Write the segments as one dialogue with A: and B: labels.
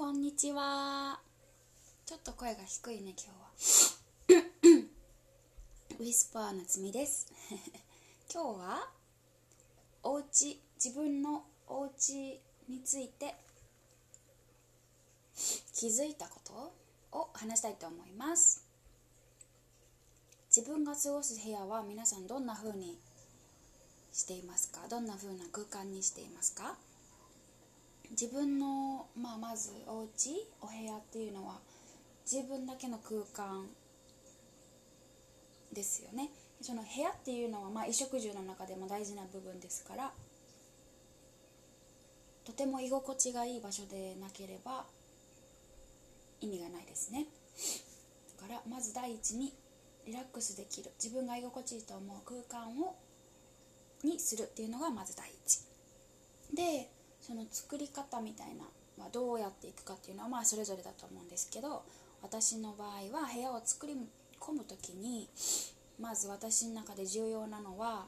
A: こんにちは。ちょっと声が低いね今日は。ウィスパーなつみです。今日はお家自分のお家について気づいたこと？を話したいと思います。自分が過ごす部屋は皆さんどんな風にしていますか？どんな風な空間にしていますか？自分の、まあ、まずお家お部屋っていうのは自分だけの空間ですよね。その部屋っていうのは、まあ、衣食住の中でも大事な部分ですからとても居心地がいい場所でなければ意味がないですね。だからまず第一にリラックスできる自分が居心地いいと思う空間をにするっていうのがまず第一。でその作り方みたいな、まあ、どうやっていくかっていうのはまあそれぞれだと思うんですけど私の場合は部屋を作り込む時にまず私の中で重要なのは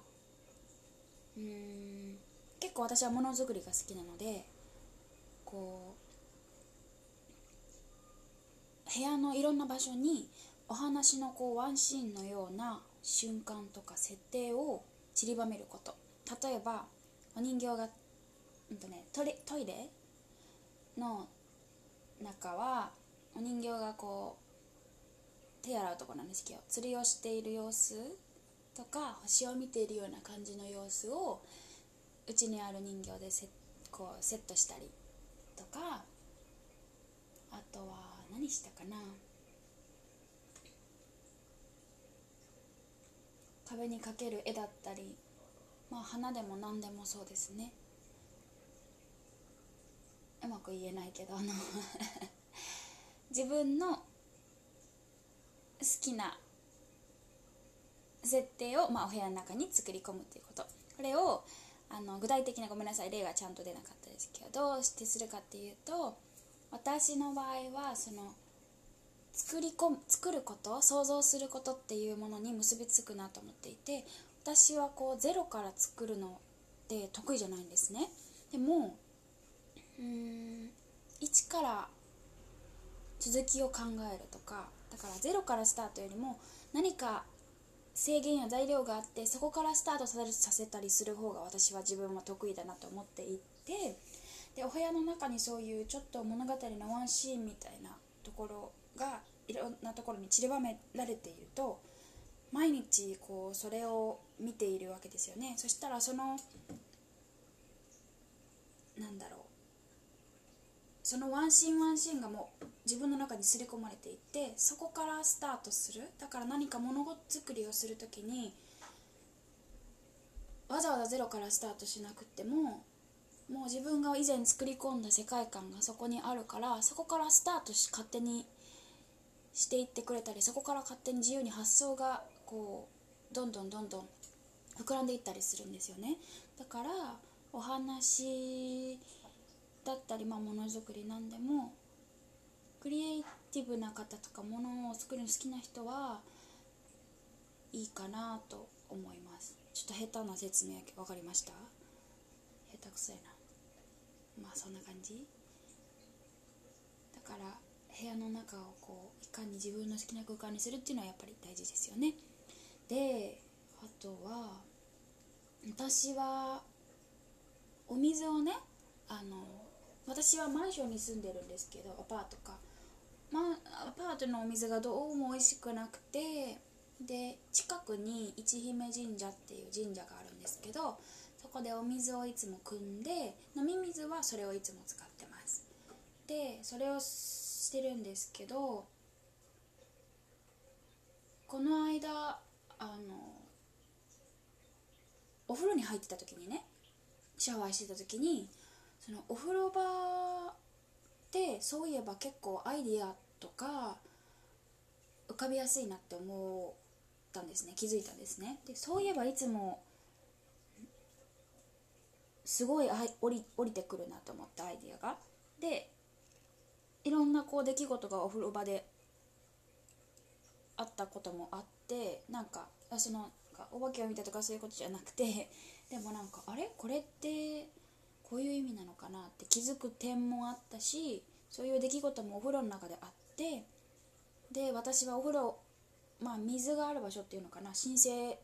A: うーん結構私はものづくりが好きなのでこう部屋のいろんな場所にお話のこうワンシーンのような瞬間とか設定を散りばめること。例えばお人形がうんとね、トイレトイレの中はお人形がこう手洗うとこなんですけど釣りをしている様子とか星を見ているような感じの様子をうちにある人形でセこうセットしたりとかあとは何したかな。壁にかける絵だったりまあ花でも何でもそうですね。うまく言えないけどあの 自分の好きな設定を、まあ、お部屋の中に作り込むということ。これをあの具体的なごめんなさい例がちゃんと出なかったですけどどうしてするかっていうと私の場合はその作り込む作ること想像することっていうものに結びつくなと思っていて私はこうゼロから作るのって得意じゃないんですね。でもうん。一から続きを考えるとかだからゼロからスタートよりも何か制限や材料があってそこからスタートさせたりする方が私は自分は得意だなと思っていてでお部屋の中にそういうちょっと物語のワンシーンみたいなところがいろんなところに散りばめられていると毎日こうそれを見ているわけですよね。そしたらそのなんだろう。そのワンシーンワンシーンがもう自分の中に刷り込まれていってそこからスタートする。だから何か物事作りをする時にわざわざゼロからスタートしなくてももう自分が以前作り込んだ世界観がそこにあるからそこからスタートし勝手にしていってくれたりそこから勝手に自由に発想がこうどんどんどんどん膨らんでいったりするんですよね。だからお話だったり、ま、ものづくりなんでもクリエイティブな方とかものを作るの好きな人はいいかなと思います。ちょっと下手な説明分かりました？下手くそやな。まあそんな感じ？だから部屋の中をこういかに自分の好きな空間にするっていうのはやっぱり大事ですよね。であとは私はお水をねあの私はマンションに住んでるんですけどアパートか、ま、アパートのお水がどうも美味しくなくてで近くに一姫神社っていう神社があるんですけどそこでお水をいつも汲んで飲み水はそれをいつも使ってます。でそれをしてるんですけどこの間あのお風呂に入ってた時にねシャワーしてた時にそのお風呂場ってそういえば結構アイディアとか浮かびやすいなって思ったんですね。気づいたんですね。でそういえばいつもすごい降り降りてくるなと思ったアイディアが。でいろんなこう出来事がお風呂場であったこともあってなんかそのお化けを見たとかそういうことじゃなくてでもなんかあれ？これってこういう意味なのかなって気づく点もあったしそういう出来事もお風呂の中であってで私はお風呂まあ水がある場所っていうのかな神聖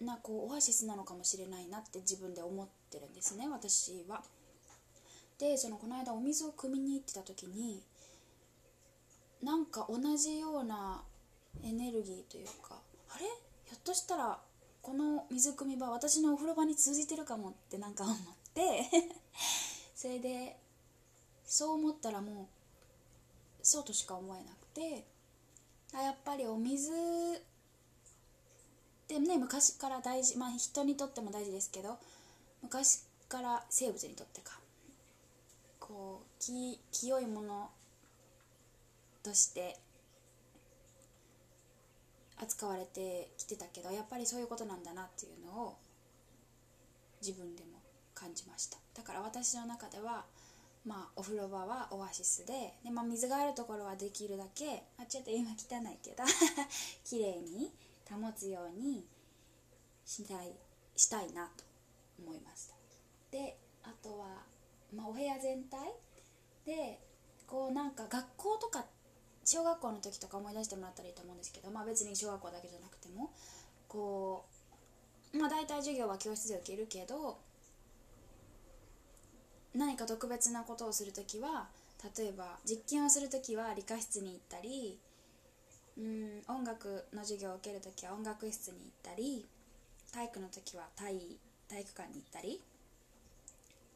A: なこうオアシスなのかもしれないなって自分で思ってるんですね私は。でそのこの間お水を汲みに行ってた時になんか同じようなエネルギーというかあれ？ひょっとしたらこの水汲み場私のお風呂場に通じてるかもってなんか思っ それでそう思ったらもうそうとしか思えなくてあやっぱりお水ってね昔から大事まあ人にとっても大事ですけど昔から生物にとってかこうき清いものとして扱われてきてたけどやっぱりそういうことなんだなっていうのを自分でも感じました。だから私の中ではまあお風呂場はオアシスでで、まあ、水があるところはできるだけ、あ、ちょっと今汚いけど 綺麗に保つようにしたいしたいなと思いました。であとは、まあ、お部屋全体でこうなんか学校とか小学校の時とか思い出してもらったらいいと思うんですけど、まあ、別に小学校だけじゃなくてもこう、まあ、大体授業は教室で受けるけど何か特別なことをする時は例えば実験をする時は理科室に行ったりうん音楽の授業を受ける時は音楽室に行ったり体育の時は体体育館に行ったり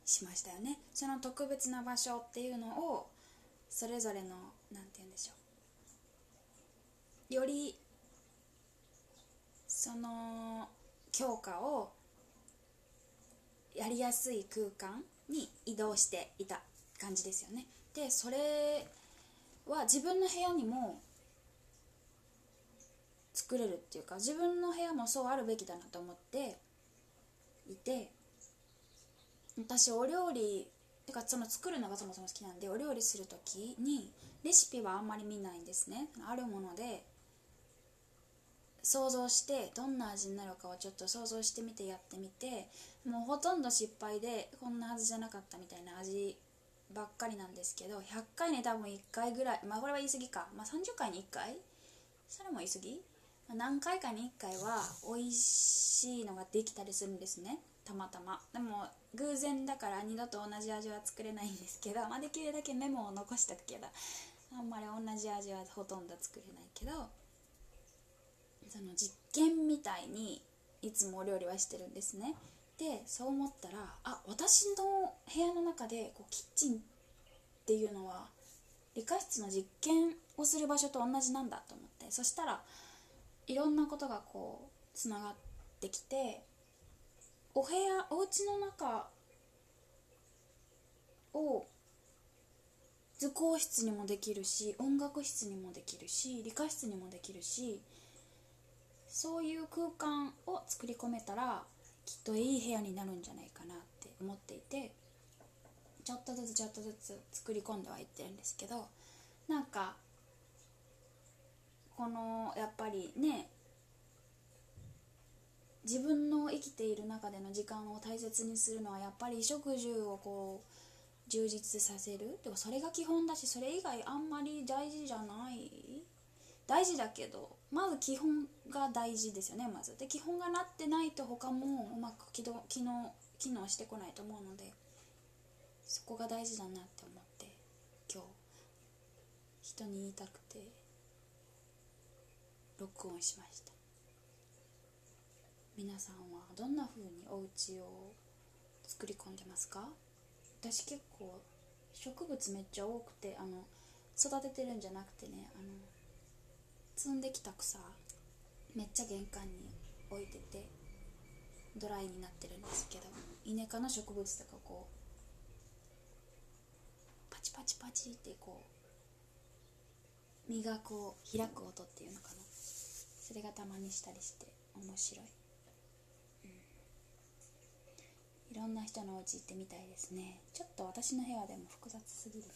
A: しましたよね。その特別な場所っていうのをそれぞれの何て言うんでしょう。よりその強化をやりやすい空間に移動していた感じですよね。でそれは自分の部屋にも作れるっていうか自分の部屋もそうあるべきだなと思っていて私お料理てかその作るのがそもそも好きなんでお料理する時にレシピはあんまり見ないんですね。あるもので想像してどんな味になるかをちょっと想像してみてやってみてもうほとんど失敗でこんなはずじゃなかったみたいな味ばっかりなんですけど100回に多分1回ぐらいまあこれは言い過ぎか、まあ、30回に1回？それも言い過ぎ、まあ、何回かに1回は美味しいのができたりするんですね。たまたま。でも偶然だから二度と同じ味は作れないんですけど、まあ、できるだけメモを残しとくけどあんまり同じ味はほとんど作れないけどその実験みたいにいつもお料理はしてるんですね。でそう思ったらあ私の部屋の中でこうキッチンっていうのは理科室の実験をする場所と同じなんだと思ってそしたらいろんなことがこうつながってきてお部屋お家の中を図工室にもできるし音楽室にもできるし理科室にもできるしそういう空間を作り込めたらきっといい部屋になるんじゃないかなって思っていてちょっとずつちょっとずつ作り込んではいってるんですけどなんかこのやっぱりね自分の生きている中での時間を大切にするのはやっぱり衣食住をこう充実させる。でもそれが基本だしそれ以外あんまり大事じゃない大事だけどまず基本が大事ですよねまず。で基本がなってないと他もうまく機動機能機能してこないと思うのでそこが大事だなって思って今日人に言いたくて録音しました。皆さんはどんな風にお家を作り込んでますか？私結構植物めっちゃ多くてあの育ててるんじゃなくてねあの摘んできた草めっちゃ玄関に置いててドライになってるんですけどイネ科の植物とかこうパチパチパチってこう実がこう開く音っていうのかな。それがたまにしたりして面白い、うん、いろんな人のお家行ってみたいですね。ちょっと私の部屋でも複雑すぎるな。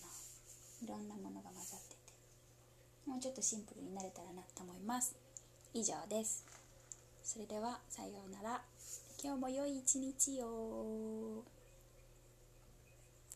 A: いろんなものが混ざってもうちょっとシンプルになれたらなと思います。以上です。それではさようなら。今日も良い一日を。